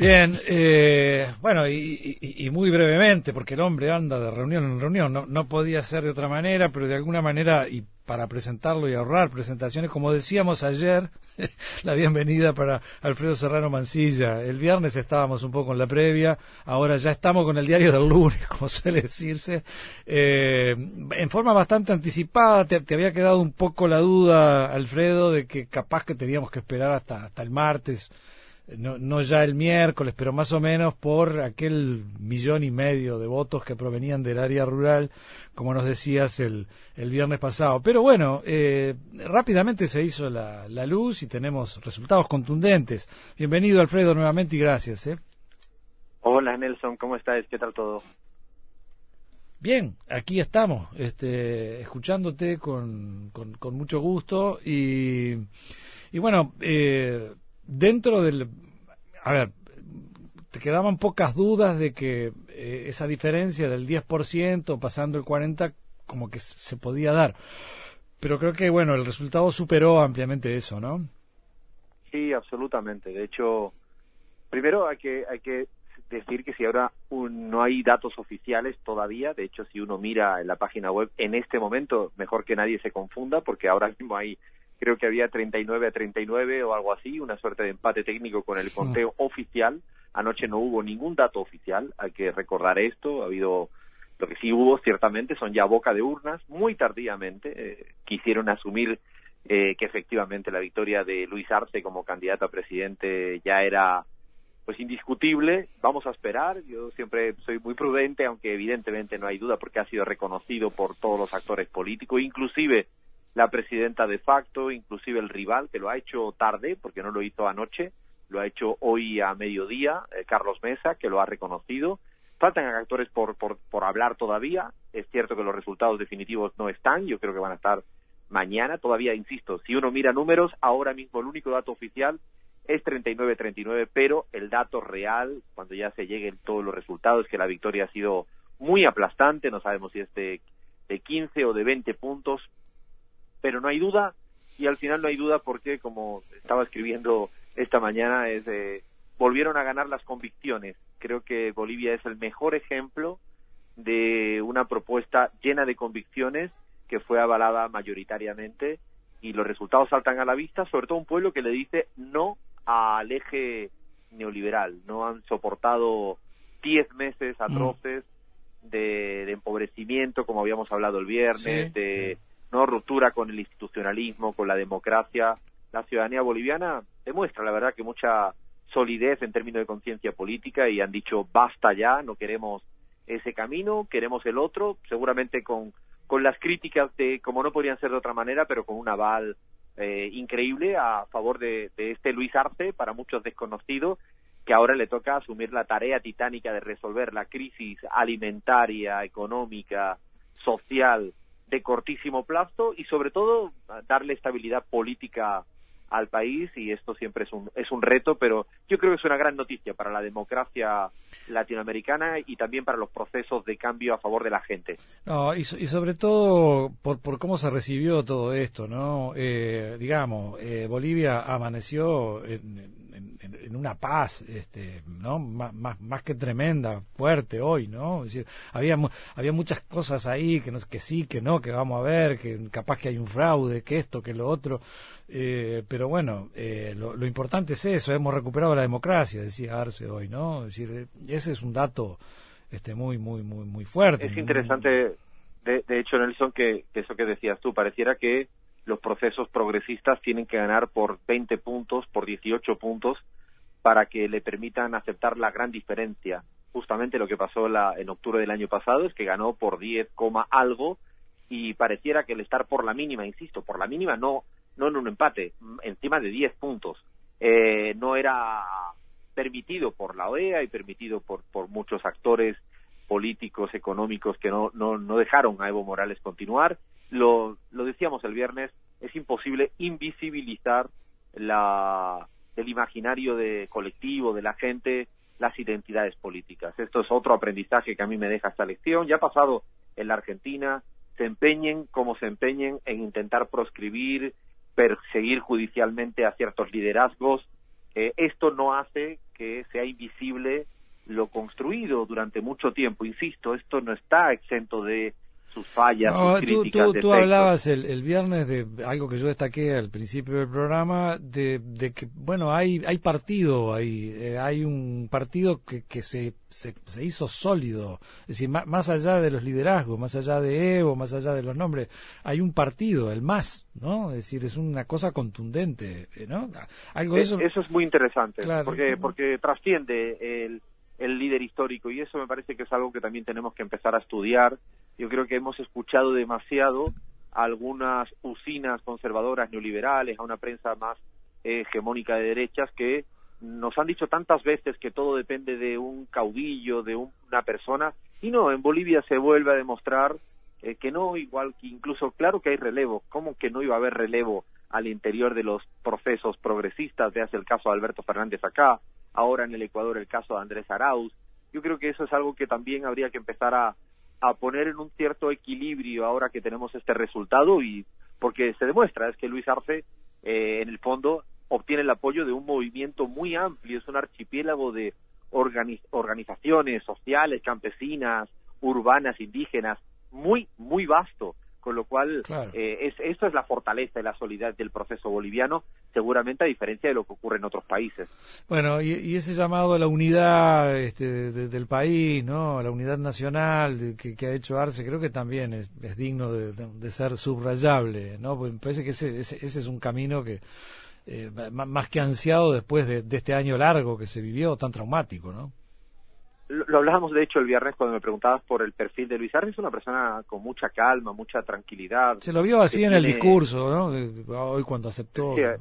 Bien, eh, bueno, y, muy brevemente, porque el hombre anda de reunión en reunión, no, podía ser de otra manera, pero de alguna manera, y para presentarlo y ahorrar presentaciones, como decíamos ayer, la bienvenida para Alfredo Serrano Mancilla. El viernes estábamos un poco en la previa, ahora ya estamos con el diario del lunes, como suele decirse. Eh, en forma bastante anticipada, te, te, había quedado un poco la duda, Alfredo, de que capaz que teníamos que esperar hasta, hasta el martes no, no ya el miércoles, pero más o menos por aquel millón y medio de votos que provenían del área rural, como nos decías el, el viernes pasado. Pero bueno, eh, rápidamente se hizo la, la, luz y tenemos resultados contundentes. Bienvenido Alfredo nuevamente y gracias. ¿eh? Hola Nelson, ¿cómo estás? ¿Qué tal todo? Bien, aquí estamos, este, escuchándote con, con, con mucho gusto y, y bueno, eh, dentro del... A ver, te quedaban pocas dudas de que eh, esa diferencia del 10% pasando el 40% como que se podía dar. Pero creo que, bueno, el resultado superó ampliamente eso, ¿no? Sí, absolutamente. De hecho, primero hay que, hay que decir que si ahora no hay datos oficiales todavía, de hecho, si uno mira en la página web en este momento, mejor que nadie se confunda, porque ahora mismo hay creo que había 39 a 39 o algo así, una suerte de empate técnico con el conteo oficial. Anoche no hubo ningún dato oficial, hay que recordar esto, ha habido lo que sí hubo ciertamente son ya boca de urnas, muy tardíamente eh, quisieron asumir eh, que efectivamente la victoria de Luis Arce como candidato a presidente ya era pues indiscutible. Vamos a esperar. Yo siempre soy muy prudente, aunque evidentemente no hay duda porque ha sido reconocido por todos los actores políticos, inclusive la presidenta de facto, inclusive el rival, que lo ha hecho tarde, porque no lo hizo anoche, lo ha hecho hoy a mediodía, eh, Carlos Mesa, que lo ha reconocido. Faltan actores por, por, por hablar todavía. Es cierto que los resultados definitivos no están, yo creo que van a estar mañana. Todavía, insisto, si uno mira números, ahora mismo el único dato oficial es 39-39, pero el dato real, cuando ya se lleguen todos los resultados, es que la victoria ha sido muy aplastante, no sabemos si es de, de 15 o de 20 puntos, pero no hay duda y al final no hay duda porque como estaba escribiendo esta mañana es de volvieron a ganar las convicciones. Creo que Bolivia es el mejor ejemplo de una propuesta llena de convicciones que fue avalada mayoritariamente y los resultados saltan a la vista sobre todo un pueblo que le dice no al eje neoliberal. No han soportado diez meses mm. atroces de, de, empobrecimiento como habíamos hablado el viernes de no ruptura con el institucionalismo, con la democracia. La ciudadanía boliviana demuestra, la verdad, que mucha solidez en términos de conciencia política y han dicho basta ya, no queremos ese camino, queremos el otro, seguramente con, con las críticas de, como no podrían ser de otra manera, pero con un aval eh, increíble a favor de, de este Luis Arce, para muchos desconocido, que ahora le toca asumir la tarea titánica de resolver la crisis alimentaria, económica, social de cortísimo plazo y sobre todo darle estabilidad política al país y esto siempre es un, es un reto, pero yo creo que es una gran noticia para la democracia latinoamericana y también para los procesos de cambio a favor de la gente. No, y, sobre todo por, por cómo se recibió todo esto, ¿no? Eh, digamos, eh, Bolivia amaneció en, en, una paz, este, ¿no? Más, más, que tremenda, fuerte hoy, ¿no? Decir, había, había muchas cosas ahí que, no, que sí, que no, que vamos a ver, que capaz que hay un fraude, que esto, que lo otro, eh, pero bueno, eh, lo, importante es eso, hemos recuperado la democracia, decía Arce hoy, ¿no? Es decir, ese es un dato este muy, muy, muy, muy fuerte. Es interesante, de, de hecho, Nelson, que, que eso que decías tú, pareciera que los procesos progresistas tienen que ganar por 20 puntos, por 18 puntos, para que le permitan aceptar la gran diferencia. Justamente lo que pasó la, en octubre del año pasado es que ganó por 10, algo y pareciera que el estar por la mínima, insisto, por la mínima no, no en un empate, encima de 10 puntos, eh, no era permitido por la OEA y permitido por, por muchos actores políticos, económicos que no, no, no dejaron a Evo Morales continuar. Lo, lo decíamos el viernes, es imposible invisibilizar la, el imaginario de colectivo de la gente las identidades políticas. Esto es otro aprendizaje que a mí me deja esta lección. Ya ha pasado en la Argentina, se empeñen como se empeñen en intentar proscribir, perseguir judicialmente a ciertos liderazgos, eh, esto no hace que sea invisible lo construido durante mucho tiempo. Insisto, esto no está exento de sus fallas, sus críticas. Tú, tú, hablabas el, el, viernes de algo que yo destaqué al principio del programa, de, de que, bueno, hay, hay partido ahí, eh, hay un partido que, que se, se, se, hizo sólido, es decir, más, más, allá de los liderazgos, más allá de Evo, más allá de los nombres, hay un partido, el MAS, ¿no? Es decir, es una cosa contundente, ¿no? Algo de eso... Eso es muy interesante, porque, porque trasciende el el líder histórico y eso me parece que es algo que también tenemos que empezar a estudiar. Yo creo que hemos escuchado demasiado a algunas usinas conservadoras neoliberales, a una prensa más hegemónica de derechas que nos han dicho tantas veces que todo depende de un caudillo, de una persona, y no, en Bolivia se vuelve a demostrar eh, que no, igual que incluso, claro que hay relevo, ¿cómo que no iba a haber relevo al interior de los procesos progresistas? Veas el caso de Alberto Fernández acá, ahora en el Ecuador el caso de Andrés Arauz. Yo creo que eso es algo que también habría que empezar a, a poner en un cierto equilibrio ahora que tenemos este resultado y porque se demuestra es que Luis Arce eh, en el fondo obtiene el apoyo de un movimiento muy amplio, es un archipiélago de organizaciones sociales, campesinas, urbanas, indígenas, muy, muy vasto con lo cual eh, es, esto es la fortaleza y la solidaridad del proceso boliviano, seguramente a diferencia de lo que ocurre en otros países. Bueno, y, ese llamado a la unidad este, del país, ¿no? a la unidad nacional que, ha hecho Arce, creo que también es, digno de, ser subrayable, ¿no? Porque me parece que ese, ese, es un camino que eh, más que ansiado después de, de este año largo que se vivió, tan traumático, ¿no? Lo hablábamos de hecho el viernes cuando me preguntabas por el perfil de Luis Arce, es una persona con mucha calma, mucha tranquilidad. Se lo vio así en el discurso, ¿no? Hoy cuando aceptó. Eh,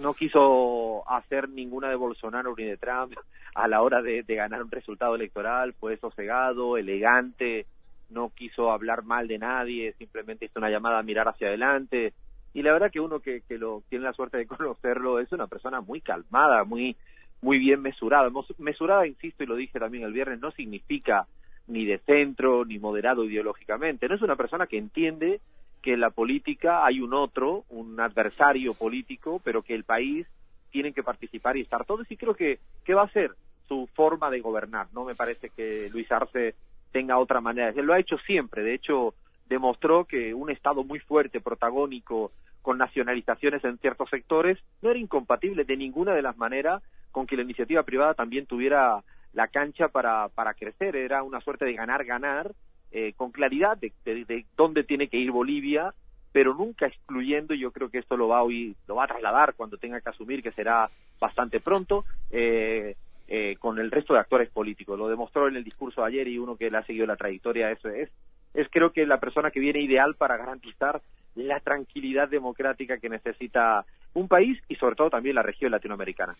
no quiso hacer ninguna de Bolsonaro ni de Trump a la hora de, ganar un resultado electoral, fue sosegado, elegante, no quiso hablar mal de nadie, simplemente hizo una llamada a mirar hacia adelante. Y la verdad que uno que, que lo tiene la suerte de conocerlo es una persona muy calmada, muy muy bien mesurada. Mesurada, insisto, y lo dije también el viernes, no significa ni de centro ni moderado ideológicamente. No es una persona que entiende que en la política hay un otro, un adversario político, pero que el país tiene que participar y estar todos. Y creo que, que va a ser su forma de gobernar. No me parece que Luis Arce tenga otra manera. Él lo ha hecho siempre. De hecho, demostró que un Estado muy fuerte, protagónico, con nacionalizaciones en ciertos sectores, no era incompatible de ninguna de las maneras con que la iniciativa privada también tuviera la cancha para, para crecer. Era una suerte de ganar-ganar, eh, con claridad de, de, dónde tiene que ir Bolivia, pero nunca excluyendo, yo creo que esto lo va a, lo va a trasladar cuando tenga que asumir, que será bastante pronto, eh, eh, con el resto de actores políticos. Lo demostró en el discurso de ayer y uno que le ha seguido la trayectoria, eso es, es creo que la persona que viene ideal para garantizar la tranquilidad democrática que necesita un país y sobre todo también la región latinoamericana.